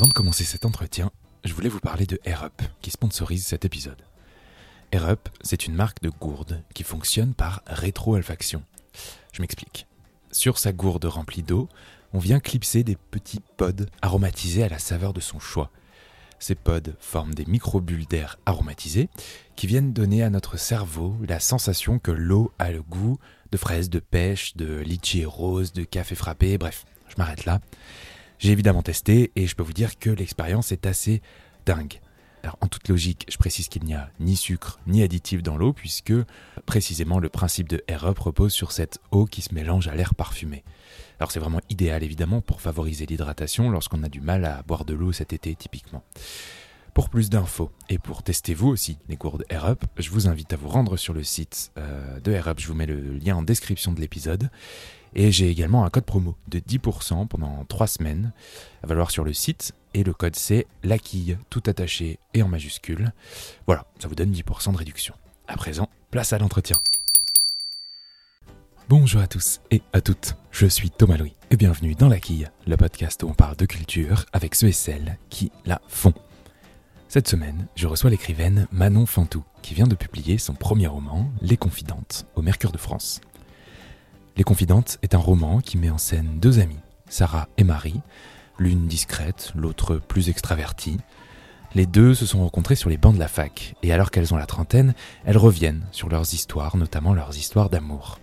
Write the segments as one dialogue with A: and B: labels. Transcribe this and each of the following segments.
A: Avant de commencer cet entretien, je voulais vous parler de AirUp, qui sponsorise cet épisode. AirUp, c'est une marque de gourde qui fonctionne par rétroalfaction. Je m'explique. Sur sa gourde remplie d'eau, on vient clipser des petits pods aromatisés à la saveur de son choix. Ces pods forment des microbules d'air aromatisés qui viennent donner à notre cerveau la sensation que l'eau a le goût de fraises, de pêche, de litchi rose, de café frappé, bref, je m'arrête là. J'ai évidemment testé et je peux vous dire que l'expérience est assez dingue. Alors en toute logique, je précise qu'il n'y a ni sucre ni additif dans l'eau puisque précisément le principe de Air repose sur cette eau qui se mélange à l'air parfumé. Alors c'est vraiment idéal évidemment pour favoriser l'hydratation lorsqu'on a du mal à boire de l'eau cet été typiquement. Pour plus d'infos et pour tester vous aussi les gourdes AirUp, je vous invite à vous rendre sur le site euh, de AirUp, je vous mets le lien en description de l'épisode. Et j'ai également un code promo de 10% pendant 3 semaines à valoir sur le site. Et le code c'est laquille, tout attaché et en majuscule. Voilà, ça vous donne 10% de réduction. À présent, place à l'entretien. Bonjour à tous et à toutes, je suis Thomas Louis et bienvenue dans La Quille, le podcast où on parle de culture avec ceux et celles qui la font. Cette semaine, je reçois l'écrivaine Manon Fantou qui vient de publier son premier roman, Les Confidentes, au Mercure de France. Les Confidentes est un roman qui met en scène deux amies, Sarah et Marie, l'une discrète, l'autre plus extravertie. Les deux se sont rencontrées sur les bancs de la fac, et alors qu'elles ont la trentaine, elles reviennent sur leurs histoires, notamment leurs histoires d'amour.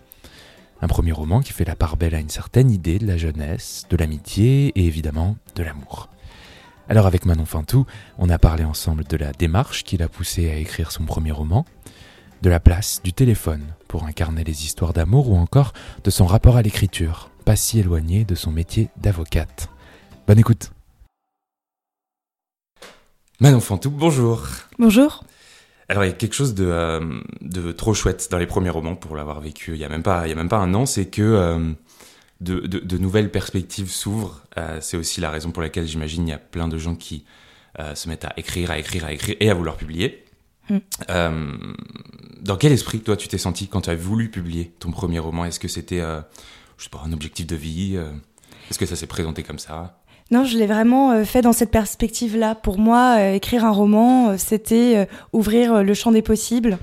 A: Un premier roman qui fait la part belle à une certaine idée de la jeunesse, de l'amitié et évidemment de l'amour. Alors avec Manon Fantou, on a parlé ensemble de la démarche qui l'a poussée à écrire son premier roman, de la place du téléphone pour incarner les histoires d'amour ou encore de son rapport à l'écriture, pas si éloigné de son métier d'avocate. Bonne écoute. Manon Fantou, bonjour.
B: Bonjour.
A: Alors il y a quelque chose de, euh, de trop chouette dans les premiers romans pour l'avoir vécu il y a même pas il y a même pas un an, c'est que euh, de, de, de, nouvelles perspectives s'ouvrent. Euh, c'est aussi la raison pour laquelle j'imagine il y a plein de gens qui se mettent à écrire, à écrire, à écrire et à vouloir publier. Mm. Euh, dans quel esprit, toi, tu t'es senti quand tu as voulu publier ton premier roman? Est-ce que c'était, euh, je sais pas, un objectif de vie euh, Est-ce que ça s'est présenté comme ça?
B: Non, je l'ai vraiment fait dans cette perspective-là. Pour moi, écrire un roman, c'était ouvrir le champ des possibles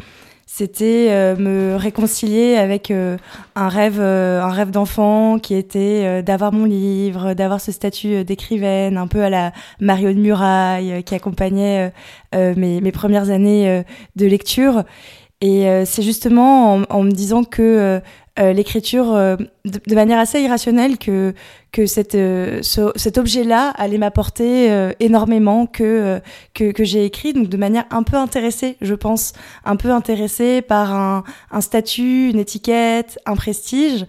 B: c'était euh, me réconcilier avec euh, un rêve euh, un rêve d'enfant qui était d'avoir mon livre d'avoir ce statut d'écrivaine un peu à la Mario de Muraille qui accompagnait mes, mes premières années de lecture. Et c'est justement en, en, me disant que euh, l'écriture euh, de, manière assez irrationnelle que que cette, euh, cet objet-là allait m'apporter énormément que que, que j'ai écrit donc de manière un peu intéressée je pense. Un peu intéressée par un, un statut une étiquette un prestige.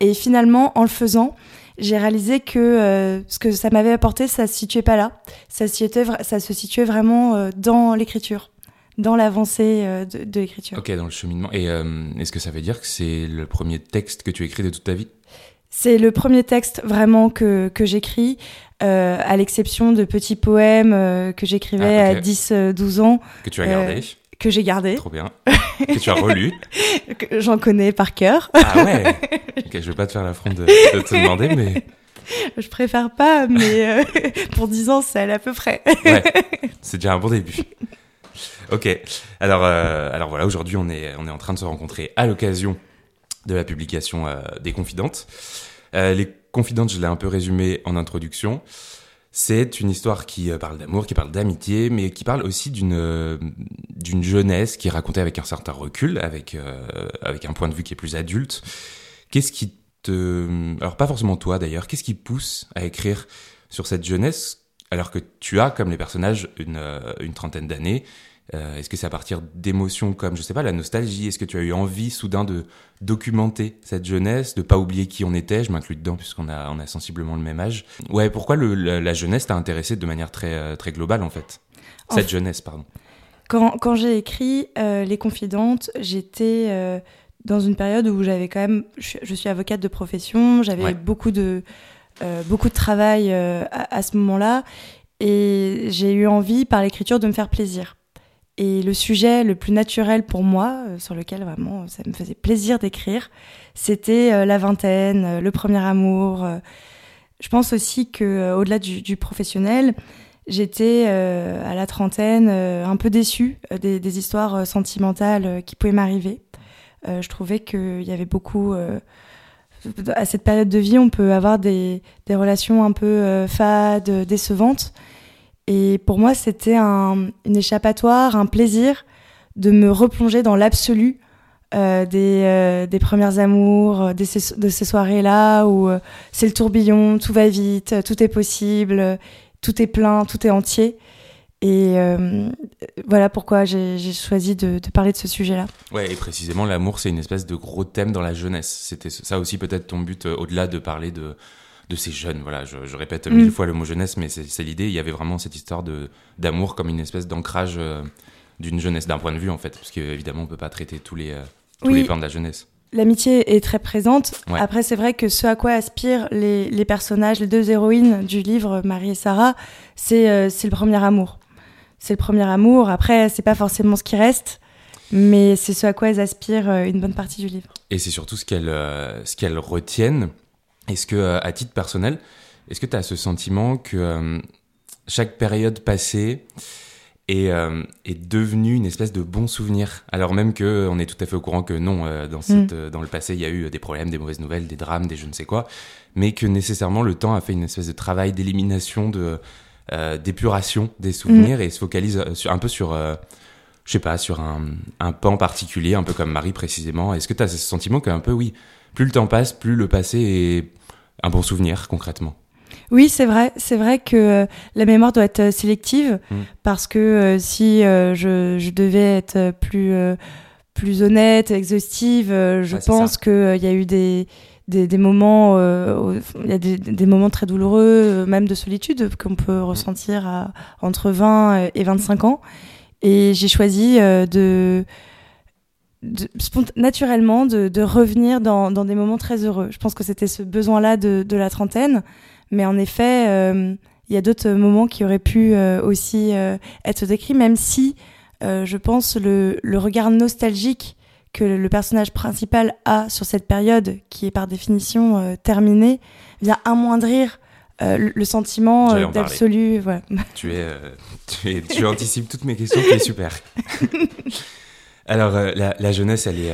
B: Et finalement en le faisant j'ai réalisé que ce que ça m'avait apporté ça se situait pas là. Ça, ça se situait vraiment dans l'écriture dans l'avancée euh, de, l'écriture.
A: Ok, dans le cheminement. Et euh, est-ce que ça veut dire que c'est le premier texte que tu écris de toute ta vie?
B: C'est le premier texte vraiment que, que j'écris, euh, à l'exception de petits poèmes que j'écrivais ah, à 10-12 ans.
A: Que tu as gardé
B: que j'ai gardé.
A: Trop bien. que tu as relu.
B: J'en connais par cœur.
A: ah ouais. Ok, je vais pas te faire l'affront de, de te demander, mais.
B: Je préfère pas, mais pour 10 ans, c'est à peu près.
A: ouais, c'est déjà un bon début. Ok. Alors, euh, alors voilà, aujourd'hui, on est, on est en train de se rencontrer à l'occasion de la publication euh, des Confidentes. Euh, les Confidentes, je l'ai un peu résumé en introduction. C'est une histoire qui parle d'amour, qui parle d'amitié, mais qui parle aussi d'une jeunesse qui est racontée avec un certain recul, avec avec un point de vue qui est plus adulte. Qu'est-ce qui te, alors pas forcément toi d'ailleurs, qu'est-ce qui pousse à écrire sur cette jeunesse alors que tu as, comme les personnages, une, une trentaine d'années euh, est-ce que c'est à partir d'émotions comme, je sais pas, la nostalgie? Est-ce que tu as eu envie soudain de documenter cette jeunesse, de pas oublier qui on était? Je m'inclus dedans puisqu'on a, on a sensiblement le même âge. Ouais, pourquoi le, la, jeunesse t'a intéressé de manière très, euh, très globale en fait? Cette jeunesse, pardon.
B: Quand, quand j'ai écrit euh, Les Confidentes, j'étais dans une période où j'avais quand même, je, suis avocate de profession, j'avais beaucoup de beaucoup de travail à, à, ce moment-là, et j'ai eu envie par l'écriture de me faire plaisir. Et le sujet le plus naturel pour moi, euh, sur lequel vraiment ça me faisait plaisir d'écrire, c'était euh, la vingtaine, euh, le premier amour. Je pense aussi que au-delà du, professionnel, j'étais à la trentaine un peu déçue des, histoires sentimentales qui pouvaient m'arriver. je trouvais qu'il y avait beaucoup à cette période de vie, on peut avoir des, relations un peu fades, décevantes. Et pour moi, c'était un, une échappatoire, un plaisir de me replonger dans l'absolu euh, des, euh, des premières amours, euh, de ces soirées-là où c'est le tourbillon, tout va vite, tout est possible, tout est plein, tout est entier. Et voilà pourquoi j'ai choisi de, de, parler de ce sujet-là.
A: Ouais, et précisément, l'amour, c'est une espèce de gros thème dans la jeunesse. C'était ça aussi peut-être ton but, au-delà de parler de, de ces jeunes. Voilà, je, je répète mille mm. fois le mot jeunesse, mais c'est l'idée. Il y avait vraiment cette histoire d'amour comme une espèce d'ancrage d'une jeunesse, d'un point de vue en fait, parce qu'évidemment on peut pas traiter tous les, euh, tous les plans de la jeunesse.
B: L'amitié est très présente. Après, c'est vrai que ce à quoi aspirent les, les, personnages, les deux héroïnes du livre, Marie et Sarah, c'est euh, c'est le premier amour. C'est le premier amour. Après, c'est pas forcément ce qui reste, mais c'est ce à quoi elles aspirent euh, une bonne partie du livre.
A: Et c'est surtout ce qu'elles ce qu'elles retiennent. Est-ce que, à titre personnel, est-ce que tu as ce sentiment que chaque période passée est, euh, est devenu une espèce de bon souvenir. Alors même que on est tout à fait au courant que non, euh, dans, cette, mm. euh, dans le passé, il y a eu des problèmes, des mauvaises nouvelles, des drames, des je ne sais quoi, mais que nécessairement le temps a fait une espèce de travail d'élimination, de d'épuration des souvenirs mm. et se focalise sur, un peu sur, je sais pas, sur un, un pan particulier, un peu comme Marie précisément. Est-ce que tu as ce sentiment qu'un peu, oui, plus le temps passe, plus le passé est un bon souvenir concrètement?
B: Oui, c'est vrai. C'est vrai que euh, la mémoire doit être euh, sélective mm. parce que euh, si je, devais être plus, plus honnête, exhaustive, je pense qu'il y a eu des, des, moments, il y a des, moments très douloureux, même de solitude, qu'on peut ressentir à, entre 20 et 25 ans. Et j'ai choisi de, naturellement de, revenir dans, dans, des moments très heureux. Je pense que c'était ce besoin-là de, de la trentaine. Mais en effet, euh, il y a d'autres moments qui auraient pu euh, aussi euh, être décrits, même si je pense le, le regard nostalgique que le personnage principal a sur cette période, qui est par définition terminée, vient amoindrir le, sentiment d'absolu. Voilà.
A: Tu, es, tu, es, tu anticipes toutes mes questions, c'est super. Alors, la, la, jeunesse, elle est,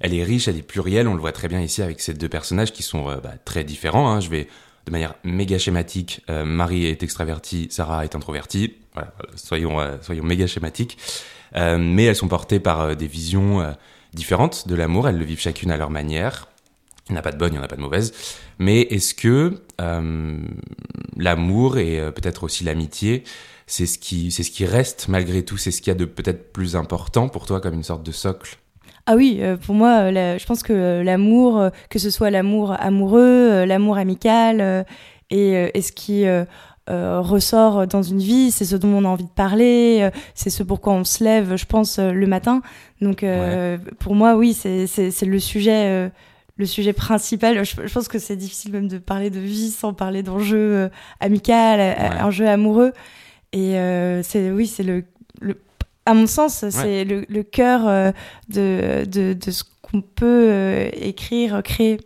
A: elle est riche, elle est plurielle. On le voit très bien ici avec ces deux personnages qui sont bah, très différents. Hein. Je vais de manière méga schématique, euh, Marie est extravertie, Sarah est introvertie. Voilà, soyons, euh, soyons méga schématiques. Euh, mais elles sont portées par des visions différentes de l'amour. Elles le vivent chacune à leur manière. Il n'y en a pas de bonne, il n'y en a pas de mauvaise. Mais est-ce que l'amour et peut-être aussi l'amitié, c'est ce qui, c'est ce qui reste malgré tout, c'est ce qu'il y a de peut-être plus important pour toi comme une sorte de socle?
B: Ah oui, euh, pour moi, euh, je pense que euh, l'amour, que ce soit l'amour amoureux, l'amour amical, et, ce qui ressort dans une vie, c'est ce dont on a envie de parler, c'est ce pourquoi on se lève, je pense, le matin. Donc pour moi, oui, c'est le sujet. le sujet principal, je, pense que c'est difficile même de parler de vie sans parler d'enjeux amical, un jeu amoureux. Et c'est oui, c'est le, le à mon sens, c'est le, le, cœur euh, de, de, de, ce qu'on peut euh, écrire, créer.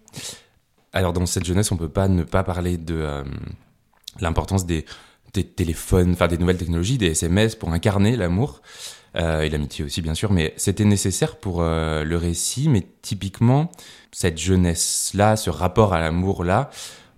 A: Alors, dans cette jeunesse, on peut pas ne pas parler de euh, l'importance des, des, téléphones, enfin des nouvelles technologies, des SMS pour incarner l'amour. et l'amitié aussi, bien sûr, mais c'était nécessaire pour le récit. Mais typiquement, cette jeunesse-là, ce rapport à l'amour-là,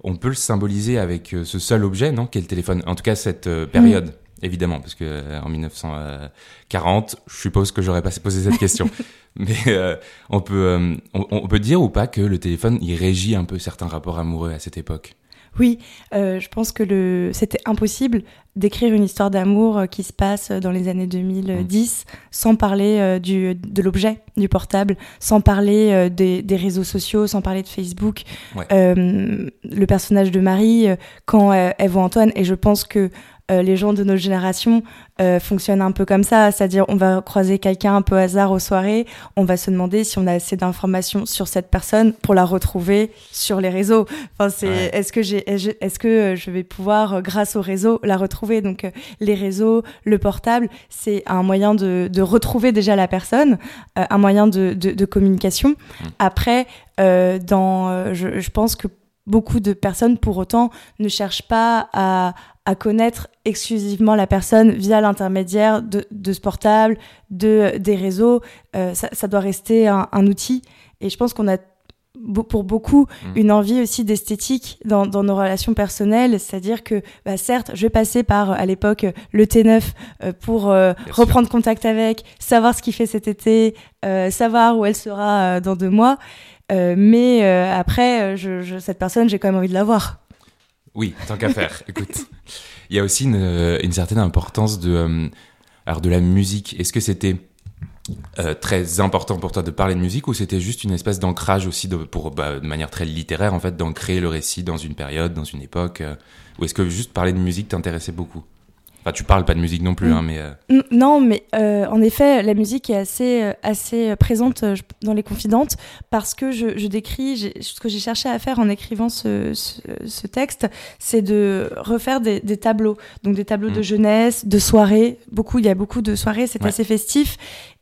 A: on peut le symboliser avec ce seul objet, non? Qu'est le téléphone? En tout cas, cette période évidemment, parce que euh, en 1940, je suppose que j'aurais pas posé cette question. Mais euh, on peut euh, on, peut dire ou pas que le téléphone il régit un peu certains rapports amoureux à cette époque?
B: Oui, je pense que le c'était impossible d'écrire une histoire d'amour qui se passe dans les années 2010 mmh. sans parler du, de l'objet, du portable, sans parler des, des, réseaux sociaux, sans parler de Facebook. le personnage de Marie, quand elle voit Antoine, et je pense que euh, les gens de notre génération euh, fonctionnent un peu comme ça, c'est-à-dire on va croiser quelqu'un un peu hasard aux soirées, on va se demander si on a assez d'informations sur cette personne pour la retrouver sur les réseaux. Enfin, c'est est-ce que j'ai est-ce que euh, je vais pouvoir grâce au réseau la retrouver Donc les réseaux, le portable, c'est un moyen de, de, retrouver déjà la personne, un moyen de, de, de communication. Mmh. Après, dans je, je pense que beaucoup de personnes, pour autant, ne cherchent pas à, à connaître exclusivement la personne via l'intermédiaire de, de, ce portable, de, des réseaux. Euh, ça, ça, doit rester un, un, outil. Et je pense qu'on a pour beaucoup mmh. une envie aussi d'esthétique dans, dans, nos relations personnelles, c'est-à-dire que bah, certes, je vais passer par à l'époque le T9 euh, pour euh, reprendre contact avec, savoir ce qu'il fait cet été, euh, savoir où elle sera dans deux mois, euh, mais après, je, je, cette personne, j'ai quand même envie de la voir.
A: Oui, tant qu'à faire. Écoute, il y a aussi une, une certaine importance de, alors de la musique. Est-ce que c'était euh, très important pour toi de parler de musique ou c'était juste une espèce d'ancrage aussi de, pour, bah, de manière très littéraire en fait d'ancrer le récit dans une période, dans une époque euh, ou est-ce que juste parler de musique t'intéressait beaucoup? Enfin, tu parles pas de musique non plus, mm. hein, mais.
B: Euh... Non, mais en effet, la musique est assez, assez présente dans les confidentes parce que je, je décris, ce que j'ai cherché à faire en écrivant ce, ce, ce texte, c'est de refaire des, des, tableaux. Donc des tableaux mm. de jeunesse, de soirées. Beaucoup, il y a beaucoup de soirées, c'est ouais. assez festif.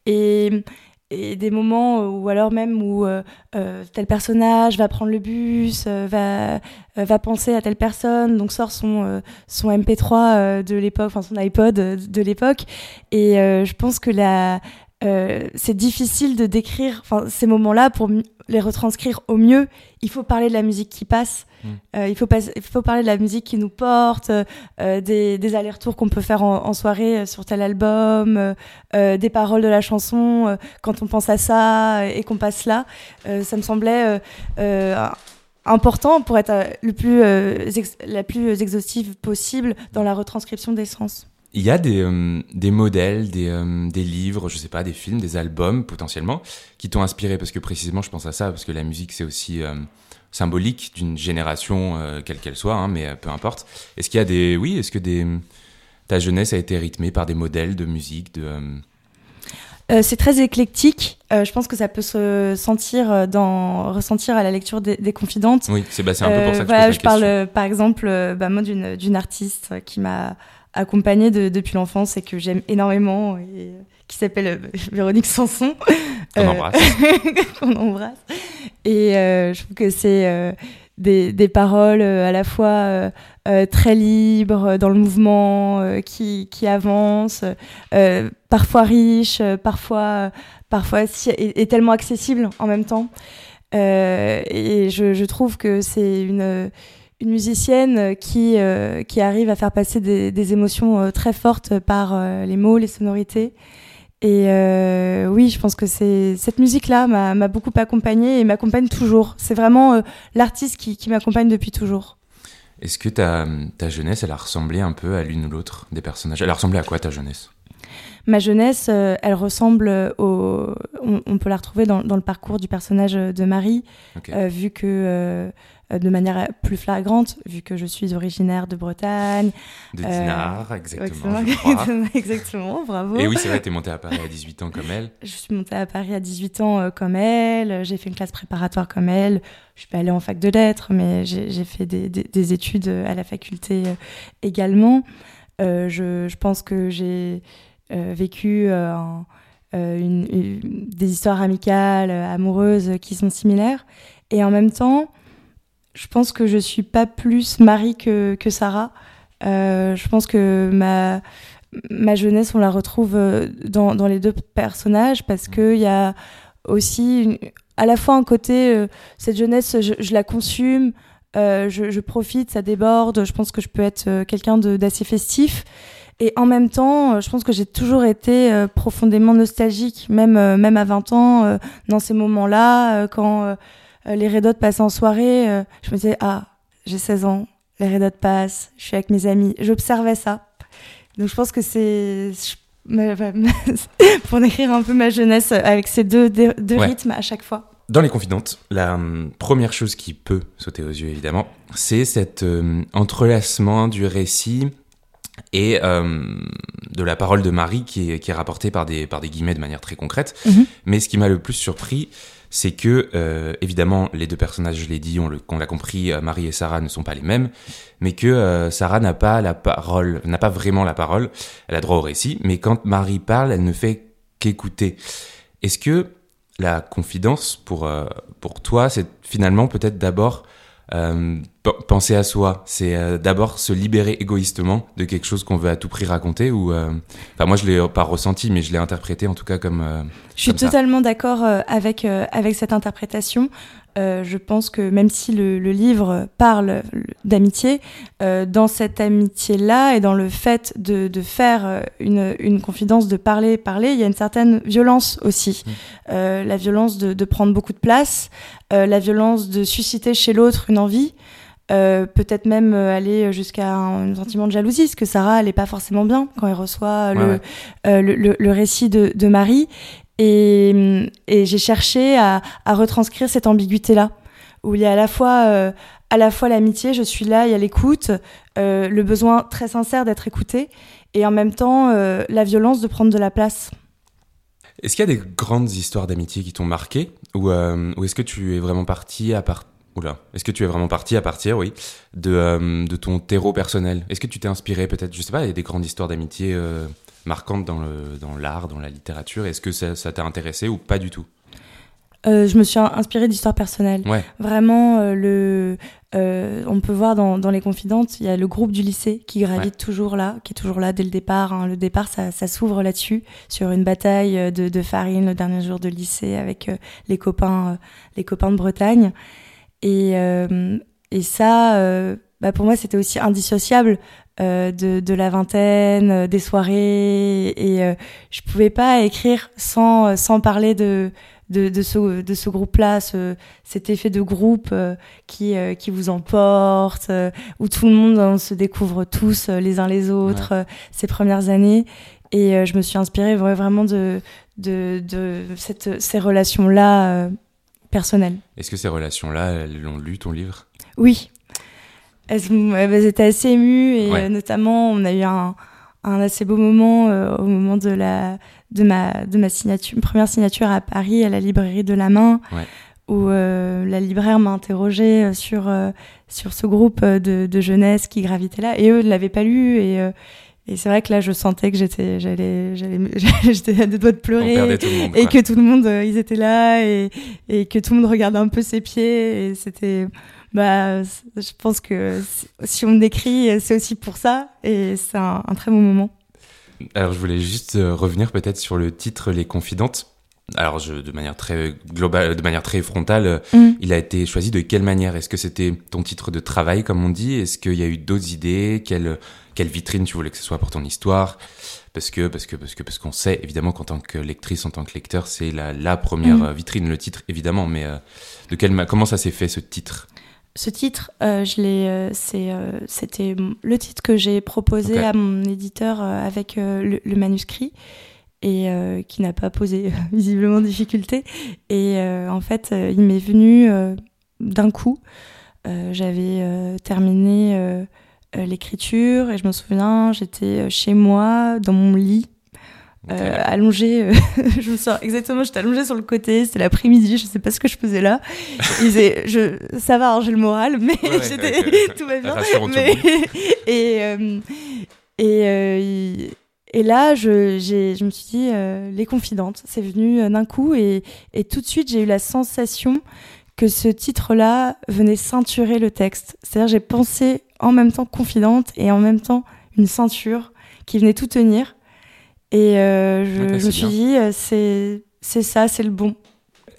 B: Et, des moments où alors même où euh, euh, tel personnage va prendre le bus, euh, va euh, va penser à telle personne, donc sort son euh, son MP3 de l'époque, enfin son iPod de l'époque, et je pense que la c'est difficile de décrire ces moments-là pour les retranscrire au mieux. Il faut parler de la musique qui passe. Mm. Euh, il, faut pas, il faut parler de la musique qui nous porte, euh, des, des allers-retours qu'on peut faire en, en, soirée euh, sur tel album, euh, euh, des paroles de la chanson euh, quand on pense à ça et qu'on passe là. ça me semblait important pour être le plus, la plus exhaustive possible dans la retranscription des sens.
A: Il y a des, euh, des modèles, des, euh, des livres, je sais pas, des films, des albums potentiellement, qui t'ont inspiré parce que précisément je pense à ça, parce que la musique c'est aussi euh, symbolique d'une génération, quelle qu'elle soit, hein, mais peu importe. Est-ce qu'il y a des. Oui, est-ce que des, ta jeunesse a été rythmée par des modèles de musique de,
B: c'est très éclectique. Euh, je pense que ça peut se sentir dans ressentir à la lecture des, des confidentes.
A: Oui, c'est bah, un peu pour ça que
B: voilà,
A: je,
B: je parle par exemple bah, moi d'une d'une artiste qui m'a accompagnée de, depuis l'enfance et que j'aime énormément et qui s'appelle Véronique Sanson.
A: Qu'on embrasse.
B: Qu'on embrasse. Et euh, je trouve que c'est euh, des, des, paroles euh, à la fois très libres dans le mouvement, qui, qui avancent, parfois riches, parfois, parfois si, et, et, tellement accessibles en même temps. et je, je, trouve que c'est une une musicienne qui, euh, qui arrive à faire passer des, émotions euh, très fortes par euh, les mots, les sonorités. Et oui, je pense que c'est cette musique-là m'a beaucoup accompagnée et m'accompagne toujours. C'est vraiment l'artiste qui, qui m'accompagne depuis toujours.
A: Est-ce que ta, ta jeunesse, elle a ressemblé un peu à l'une ou l'autre des personnages? Elle a ressemblé à quoi ta jeunesse?
B: Ma jeunesse, elle ressemble au. On, on, peut la retrouver dans, dans, le parcours du personnage de Marie, okay. euh, vu que euh, de manière plus flagrante, vu que je suis originaire de Bretagne.
A: De Dinard, euh, exactement.
B: Exactement, bravo.
A: Et oui, c'est vrai, tu es montée à Paris à 18 ans comme elle.
B: Je suis montée à Paris à 18 ans euh, comme elle. J'ai fait une classe préparatoire comme elle. Je suis pas allée en fac de lettres, mais j'ai fait des, des, des, études à la faculté euh, également. Euh, je, je, pense que j'ai euh, vécu un, une, une, des histoires amicales, amoureuses qui sont similaires. Et en même temps, je pense que je suis pas plus Marie que, que Sarah. Euh, je pense que ma, ma jeunesse, on la retrouve euh, dans, dans les deux personnages parce qu'il y a aussi une, à la fois un côté, euh, cette jeunesse, je, je la consume, euh, je, je, profite, ça déborde, je pense que je peux être euh, quelqu'un d'assez festif. Et en même temps, je pense que j'ai toujours été euh, profondément nostalgique, même, même à 20 ans, dans ces moments-là, quand euh, les Red Hot passaient en soirée, euh, je me disais, ah, j'ai 16 ans, les Red Hot passent, je suis avec mes amis. J'observais ça. Donc je pense que c'est pour décrire un peu ma jeunesse avec ces deux, deux, deux ouais. rythmes à chaque fois.
A: Dans les confidantes, la hum, première chose qui peut sauter aux yeux, évidemment, c'est cet euh, entrelacement du récit et euh, de la parole de Marie qui est, qui est rapportée par des, par des guillemets de manière très concrète. -hmm. Mais ce qui m'a le plus surpris, c'est que, euh, évidemment, les deux personnages, je l'ai dit, on, on l'a compris, euh, Marie et Sarah ne sont pas les mêmes, mais que euh, Sarah n'a pas la parole, n'a pas vraiment la parole, elle a droit au récit, mais quand Marie parle, elle ne fait qu'écouter. Est-ce que la confidence, pour, euh, pour toi, c'est finalement peut-être d'abord penser à soi, c'est euh, d'abord se libérer égoïstement de quelque chose qu'on veut à tout prix raconter ou euh, enfin moi je l'ai pas ressenti mais je l'ai interprété en tout cas comme
B: Je suis totalement d'accord avec avec cette interprétation. Je pense que même si le, le livre parle d'amitié, dans cette amitié-là et dans le fait de, de faire une, une, confidence, de parler, parler, il y a une certaine violence aussi. Mmh. la violence de, de, prendre beaucoup de place, la violence de susciter chez l'autre une envie. Euh, peut-être même euh, aller jusqu'à un, sentiment de jalousie, parce que Sarah, elle est pas forcément bien quand elle reçoit euh, le, le, le, récit de, de Marie. Et, et j'ai cherché à, retranscrire cette ambiguïté-là, où il y a à la fois, fois l'amitié, je suis là, il y a l'écoute, le besoin très sincère d'être écouté, et en même temps la violence de prendre de la place.
A: Est-ce qu'il y a des grandes histoires d'amitié qui t'ont marqué, ou, est-ce que tu es vraiment parti à part Oula, est-ce que tu es vraiment parti à partir, oui, de, euh, de ton terreau personnel? Est-ce que tu t'es inspiré peut-être, je sais pas, il y a des grandes histoires d'amitié euh, marquantes dans, le, dans l'art, dans la littérature. Est-ce que ça, t'a intéressé ou pas du tout?
B: Euh, je me suis inspirée d'histoires personnelles. Ouais. Vraiment, le, on peut voir dans, dans, les confidantes, il y a le groupe du lycée qui gravite toujours là, qui est toujours là dès le départ. Hein. Le départ, ça, ça s'ouvre là-dessus, sur une bataille de, de, farine le dernier jour de lycée avec les copains, les copains de Bretagne. Et, euh, et ça, euh, bah pour moi, c'était aussi indissociable euh, de, de, la vingtaine, des soirées. Et je pouvais pas écrire sans, sans parler de, de, de, ce, de ce groupe-là, ce, cet effet de groupe qui, qui vous emporte, où tout le monde se découvre tous les uns les autres ces premières années. Et je me suis inspirée vraiment de, de, de cette, ces relations-là personnel.
A: Est-ce que ces relations-là, elles ont lu ton livre?
B: Oui. Elles, étaient assez émues et euh, notamment, on a eu un, un assez beau moment euh, au moment de, la, de, ma, de ma signature, première signature à Paris, à la librairie de la main, où euh, la libraire m'a interrogée sur, sur ce groupe de, de, jeunesse qui gravitait là. Et eux ne l'avaient pas lu. Et, et c'est vrai que là, je sentais que j'étais, j'allais, j'étais à deux doigts de pleurer. et que tout le monde, ils étaient là et, et, que tout le monde regardait un peu ses pieds. Et c'était, bah, je pense que si on décrit, c'est aussi pour ça. Et c'est un, très bon moment.
A: Alors, je voulais juste euh, revenir peut-être sur le titre Les Confidentes. Alors, je, de manière très globale, de manière très frontale, mm. il a été choisi de quelle manière? Est-ce que c'était ton titre de travail, comme on dit? Est-ce qu'il y a eu d'autres idées? Quelle quelle vitrine tu voulais que ce soit pour ton histoire? Parce que parce que parce que parce qu'on sait évidemment qu'en tant que lectrice en tant que lecteur c'est la, la première mm. vitrine le titre évidemment mais euh, de quelle comment ça s'est fait ce titre?
B: Ce titre euh, je l'ai euh, c'est c'était le titre que j'ai proposé à mon éditeur avec le, manuscrit et qui n'a pas posé visiblement de difficulté et en fait il m'est venu d'un coup j'avais terminé euh, l'écriture et je me souviens, j'étais euh, chez moi dans mon lit. Euh, allongée, je me sors exactement, j'étais allongée sur le côté, c'était l'après-midi, je sais pas ce que je faisais là. disait, je, ça va, j'ai le moral, mais j'étais, tout va bien. Mais, et, et, et là, je, je me suis dit, les confidentes, c'est venu d'un coup et, et tout de suite, j'ai eu la sensation que ce titre-là venait ceinturer le texte. C'est-à-dire, j'ai pensé en même temps confidente et en même temps une ceinture qui venait tout tenir. Et euh, je, me suis dit, euh, c'est, c'est ça, c'est le bon.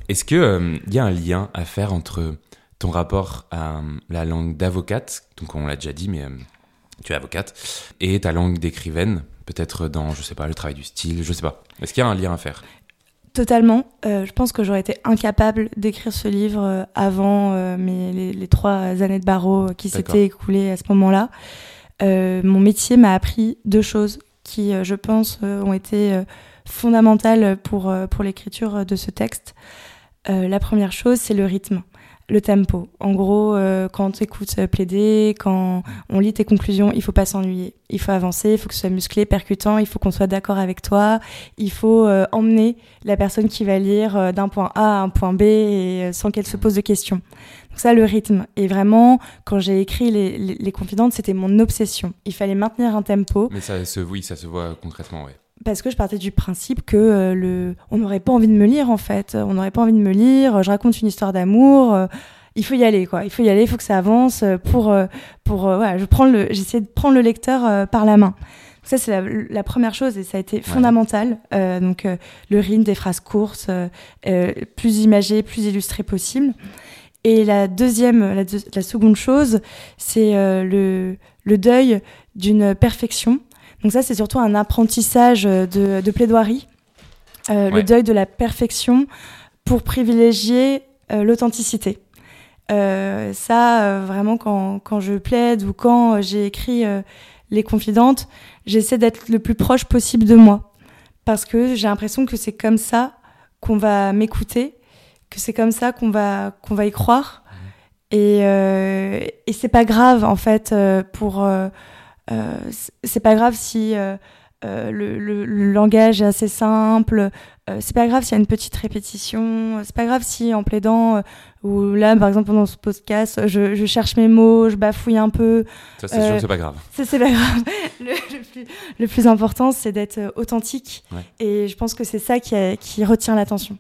A: Est-ce qu'il euh, il y a un lien à faire entre ton rapport à la langue d'avocate, donc on l'a déjà dit, mais tu es avocate, et ta langue d'écrivaine, peut-être dans, je sais pas, le travail du style, je sais pas. Est-ce qu'il y a un lien à faire?
B: Totalement. Euh, je pense que j'aurais été incapable d'écrire ce livre euh, avant euh, mes, les, trois années de barreau qui s'étaient écoulées à ce moment-là. mon métier m'a appris deux choses qui, je pense, ont été fondamentales pour, pour l'écriture de ce texte. la première chose, c'est le rythme le tempo. En gros, euh, quand tu écoutes euh, plaider, quand on lit tes conclusions, il faut pas s'ennuyer. Il faut avancer, il faut que ce soit musclé, percutant, il faut qu'on soit d'accord avec toi, il faut euh, emmener la personne qui va lire d'un point A à un point B sans qu'elle se pose de questions. Donc ça, le rythme. Et vraiment, quand j'ai écrit les, confidentes, c'était mon obsession. Il fallait maintenir un tempo.
A: Mais ça se, ça se voit concrètement, oui
B: parce que je partais du principe que le, on n'aurait pas envie de me lire en fait. On n'aurait pas envie de me lire. Je raconte une histoire d'amour. il faut y aller quoi. Il faut y aller, il faut que ça avance pour pour voilà, je prends le j'essaie de prendre le lecteur par la main. Ça, c'est la, première chose et ça a été fondamental. Euh, donc, euh, le rythme des phrases courtes, euh, plus imagées, plus illustrées possible. Et la deuxième, la, seconde chose, c'est le, le, deuil d'une perfection. Donc ça, c'est surtout un apprentissage de, de plaidoirie. Le deuil de la perfection pour privilégier l'authenticité. ça, vraiment, quand, quand, je plaide ou quand j'ai écrit les confidentes, j'essaie d'être le plus proche possible de moi. Parce que j'ai l'impression que c'est comme ça qu'on va m'écouter, que c'est comme ça qu'on va, qu'on va y croire. Et, euh, et c'est pas grave, en fait, euh, pour. Euh, euh, c'est pas grave si euh, le, le, langage est assez simple. Euh, c'est pas grave s'il y a une petite répétition. C'est pas grave si en plaidant, euh, ou là, par exemple, pendant ce podcast, je, je, cherche mes mots, je bafouille un peu.
A: Ça, c'est sûr, c'est pas grave.
B: Ça, c'est pas grave. le, plus, le, plus, important, c'est d'être authentique. Et je pense que c'est ça qui, qui retient l'attention.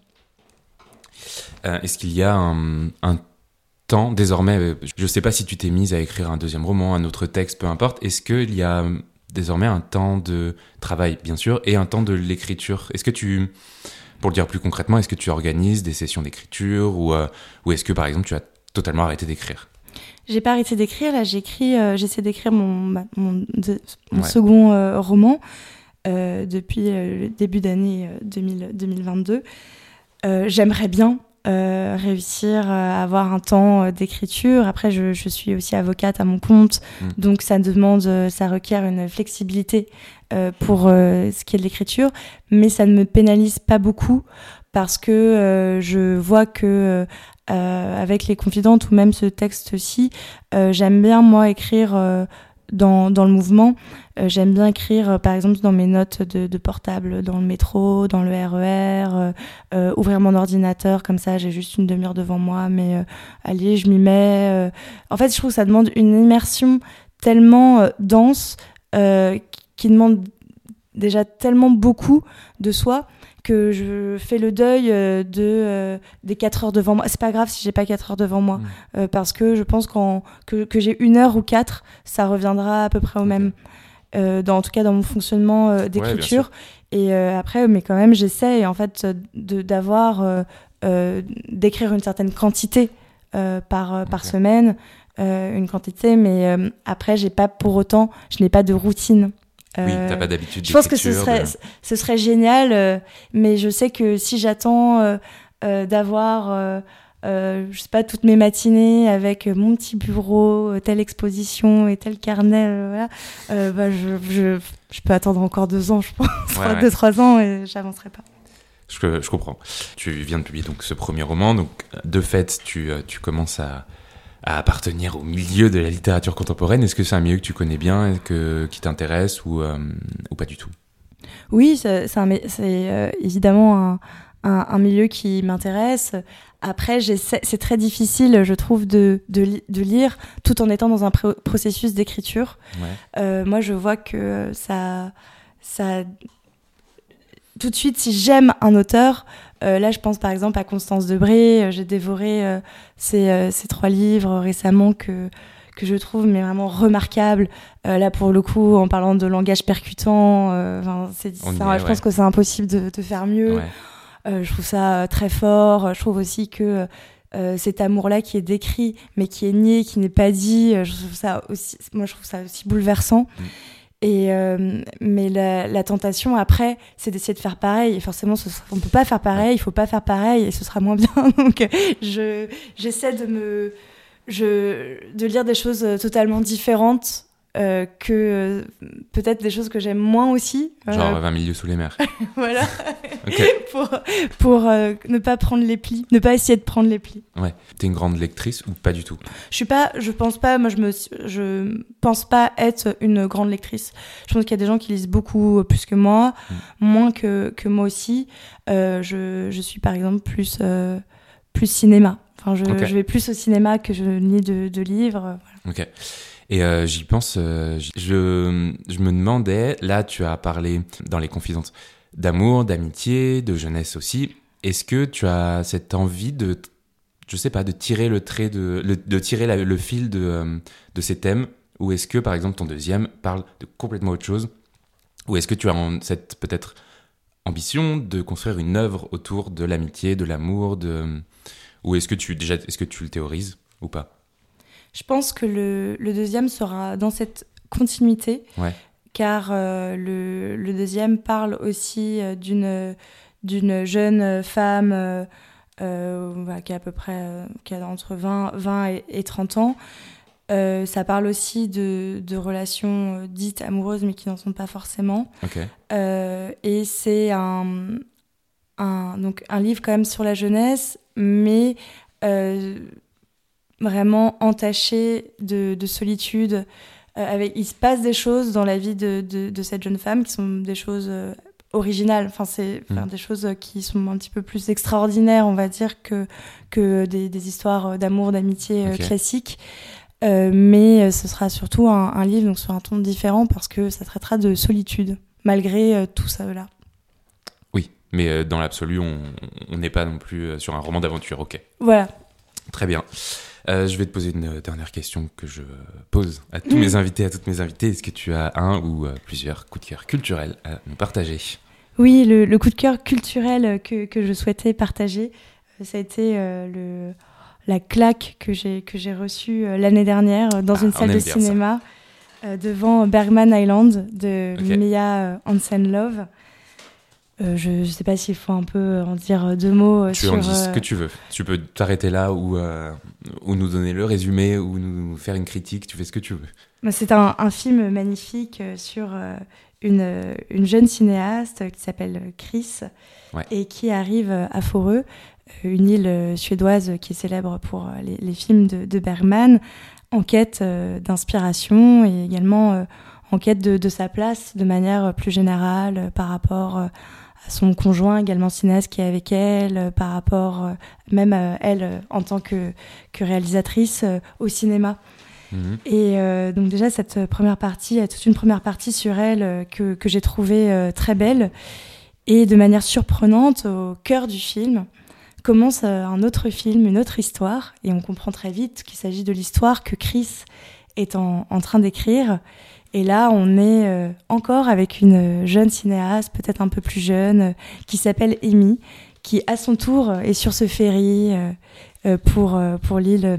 A: Est-ce qu'il y a un, un temps, désormais, je sais pas si tu t'es mise à écrire un deuxième roman, un autre texte, peu importe, est-ce qu'il y a désormais un temps de travail, bien sûr, et un temps de l'écriture? Est-ce que tu, pour le dire plus concrètement, est-ce que tu organises des sessions d'écriture ou, euh, ou est-ce que, par exemple, tu as totalement arrêté d'écrire?
B: J'ai pas arrêté d'écrire. Là, j'écris, euh, j'essaie d'écrire mon, mon, mon second euh, roman depuis le début d'année 2022. J'aimerais bien euh, réussir à avoir un temps euh, d'écriture. Après, je, je, suis aussi avocate à mon compte, mm. donc ça demande, euh, ça requiert une flexibilité euh, pour ce qui est de l'écriture, mais ça ne me pénalise pas beaucoup parce que je vois que avec les confidentes ou même ce texte-ci, j'aime bien moi écrire dans, dans le mouvement. Euh, j'aime bien écrire, euh, par exemple, dans mes notes de, portable, dans le métro, dans le RER, e euh, ouvrir mon ordinateur, comme ça, j'ai juste une demi-heure devant moi, mais allez, je m'y mets. En fait, je trouve que ça demande une immersion tellement dense qui demande déjà tellement beaucoup de soi que je fais le deuil euh, de euh, des 4 heures devant moi. C'est pas grave si j'ai pas 4 heures devant moi, mm. euh, parce que je pense que, que j'ai une heure ou quatre, ça reviendra à peu près au même. dans, en tout cas dans mon fonctionnement d'écriture. et après, mais quand même, j'essaie en fait de, d'avoir d'écrire une certaine quantité par, par semaine, une quantité, mais après, j'ai pas pour autant, je n'ai pas de routine.
A: Oui, t'as pas d'habitude
B: Je pense que ce serait, ce serait génial, euh, mais je sais que si j'attends euh, euh, d'avoir, je sais pas, toutes mes matinées avec mon petit bureau, telle exposition et tel carnet, voilà, bah, je, je, je, peux attendre encore deux ans, je pense, deux, trois ans, et j'avancerai pas.
A: Je, je, comprends. Tu viens de publier donc ce premier roman, donc de fait, tu, tu commences à à appartenir au milieu de la littérature contemporaine. Est-ce que c'est un milieu que tu connais bien, que, qui t'intéresse ou, euh, ou pas du tout?
B: Oui, c'est euh, évidemment un, un, un, milieu qui m'intéresse. Après, c'est très difficile, je trouve, de, de, de, lire tout en étant dans un processus d'écriture. Ouais. Euh, moi, je vois que ça, ça tout de suite, si j'aime un auteur, euh, là, je pense par exemple à Constance Debré. Euh, j'ai dévoré euh, ces, trois livres récemment que, que je trouve mais vraiment remarquables. là, pour le coup, en parlant de langage percutant, je pense que c'est impossible de, de, faire mieux. je trouve ça très fort. Je trouve aussi que cet amour-là qui est décrit, mais qui est nié, qui n'est pas dit, je trouve ça aussi, moi, je trouve ça aussi bouleversant. Mm. Et euh, mais la, la, tentation après, c'est d'essayer de faire pareil. Et forcément, ce sera, on peut pas faire pareil. Il faut pas faire pareil, et ce sera moins bien. Donc, je j'essaie de me je de lire des choses totalement différentes euh, que euh, peut-être des choses que j'aime moins aussi.
A: Genre 20 milieux sous les mers.
B: voilà. pour pour euh, ne pas prendre les plis, ne pas essayer de prendre les plis.
A: Ouais. T'es une grande lectrice ou pas du tout?
B: Je suis pas, je pense pas, moi je me, je pense pas être une grande lectrice. Je pense qu'il y a des gens qui lisent beaucoup plus que moi, mm. moins que, que moi aussi. je, je suis par exemple plus, plus cinéma. Enfin, je, je, vais plus au cinéma que je lis de, de livres.
A: Voilà. Ok. Et euh, j'y pense, euh, je, me demandais, là tu as parlé dans les confidences d'amour, d'amitié, de jeunesse aussi. Est-ce que tu as cette envie de je sais pas, de tirer le trait de, de tirer le fil de, euh, de ces thèmes? Ou est-ce que, par exemple, ton deuxième parle de complètement autre chose? Ou est-ce que tu as cette peut-être ambition de construire une œuvre autour de l'amitié, de l'amour, de ou est-ce que tu déjà est-ce que tu le théorises ou pas?
B: Je pense que le, le deuxième sera dans cette continuité,
A: Ouais.
B: car euh, le, le deuxième parle aussi euh, d'une d'une jeune femme euh, euh, qui a à peu près qui a entre 20, 20 et, et 30 ans. Euh, ça parle aussi de, de relations dites amoureuses, mais qui n'en sont pas forcément. Euh, et c'est un, un, donc un livre quand même sur la jeunesse, mais euh, vraiment entaché de, de solitude. Euh, avec, il se passe des choses dans la vie de, de, de cette jeune femme qui sont des choses euh, originales, enfin, c'est,
A: Mm.
B: des choses qui sont un petit peu plus extraordinaires, on va dire, que, que des, des histoires d'amour, d'amitié euh,
A: Ok.
B: classiques. Euh, mais euh, ce sera surtout un, un livre donc sur un ton différent parce que ça traitera de solitude malgré euh, tout ça là.
A: Oui, mais euh, dans l'absolu, on n'est pas non plus euh, sur un roman d'aventure. Ok.
B: Voilà.
A: Très bien. Euh, je vais te poser une euh, dernière question que je pose à tous
B: Mm.
A: mes invités, à toutes mes invitées. Est-ce que tu as un ou euh, plusieurs coups de cœur culturels à nous partager?
B: Oui, le, le coup de cœur culturel que, que je souhaitais partager, ça a été le, la claque que j'ai que j'ai reçue l'année dernière dans
A: Ah,
B: une salle de
A: ça.
B: cinéma devant Bergman Island de. Mia euh, Hansen-Love. Euh, je ne sais pas s'il faut un peu en dire deux mots euh,
A: Tu
B: sur.
A: en dis ce
B: euh,
A: que tu veux. Tu peux t'arrêter là ou, euh, ou nous donner le résumé ou nous faire une critique. Tu fais ce que tu veux.
B: C'est un, un film magnifique sur une, une jeune cinéaste qui s'appelle Chris
A: Ouais.
B: et qui arrive à Foreux, une île suédoise qui est célèbre pour les, les films de, de Bergman, en quête d'inspiration et également en quête de, de sa place de manière plus générale par rapport son conjoint également cinéaste qui est avec elle, euh, par rapport euh, même à elle euh, en tant que, que réalisatrice au cinéma.
A: Mhm.
B: Et euh, donc déjà cette première partie, il y a toute une première partie sur elle que, que j'ai trouvée très belle et de manière surprenante au cœur du film commence un autre film, une autre histoire et on comprend très vite qu'il s'agit de l'histoire que Chris est en, en train d'écrire. Et là, on est euh, encore avec une jeune cinéaste, peut-être un peu plus jeune, euh, qui s'appelle Amy, qui à son tour euh, est sur ce ferry euh, euh, pour, euh, pour l'île, euh,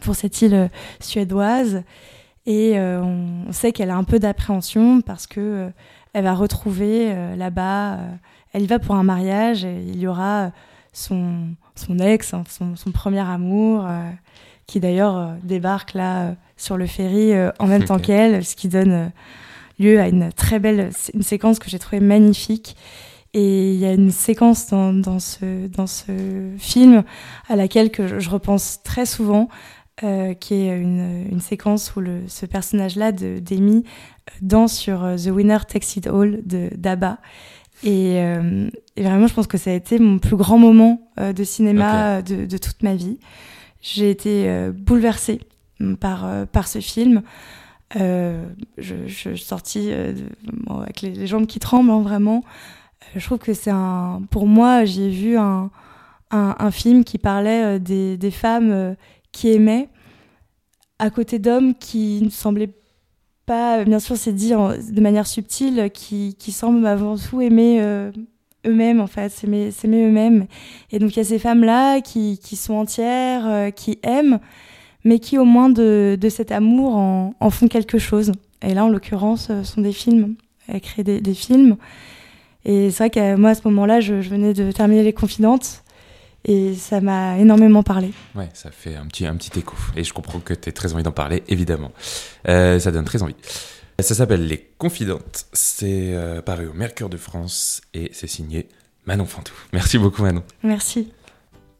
B: pour cette île euh, suédoise. Et euh, on, sait qu'elle a un peu d'appréhension parce que euh, elle va retrouver euh, là-bas, euh, elle y va pour un mariage et il y aura euh, son, son ex, hein, son, premier amour, euh, qui d'ailleurs euh, débarque là euh, sur le ferry euh, en même temps qu'elle, ce qui donne euh, lieu à une très belle une séquence que j'ai trouvée magnifique. Et il y a une séquence dans, dans, ce, dans ce film à laquelle que je, repense très souvent, euh, qui est une, une séquence où le, ce personnage-là d'Amy danse sur The Winner Takes It All de d'Abba. Et, euh, et vraiment, je pense que ça a été mon plus grand moment euh, de cinéma de, de toute ma vie. J'ai été bouleversée par, euh, par ce film. Euh, je, je, euh, bon, avec les, jambes qui tremblent, hein, vraiment. Euh, je trouve que c'est un. Pour moi, j'ai vu un, un, film qui parlait euh, des, des femmes euh, qui aimaient, à côté d'hommes qui ne semblaient pas, bien sûr, c'est dit de manière subtile, qui, qui semblent avant tout aimer euh, eux-mêmes, en fait, s'aimer eux-mêmes. Et donc, il y a ces femmes-là qui, qui sont entières, euh, qui aiment, mais qui, au moins de, de cet amour, en, en font quelque chose. Et là, en l'occurrence, ce sont des films. Elle crée des, des films. Et c'est vrai que moi, à ce moment-là, je, je venais de terminer Les Confidentes. Et ça m'a énormément parlé.
A: Ouais, ça fait un petit, un petit écho. Et je comprends que tu as très envie d'en parler, évidemment. Euh, ça donne très envie. Ça s'appelle Les Confidentes. C'est euh, paru au Mercure de France et c'est signé Manon Fantou. Merci beaucoup, Manon.
B: Merci.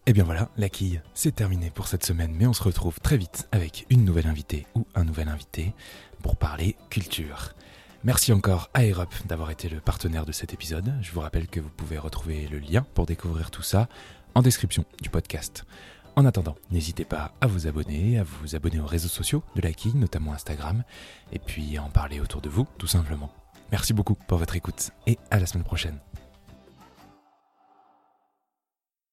A: Et bien voilà, la quille, c'est terminé pour cette semaine, mais on se retrouve très vite avec une nouvelle invitée ou un nouvel invité pour parler culture. Merci encore à Europe d'avoir été le partenaire de cet épisode. Je vous rappelle que vous pouvez retrouver le lien pour découvrir tout ça en description du podcast. En attendant, n'hésitez pas à vous abonner, à vous abonner aux réseaux sociaux de la quille, notamment Instagram, et puis à en parler autour de vous, tout simplement. Merci beaucoup pour votre écoute et à la semaine prochaine.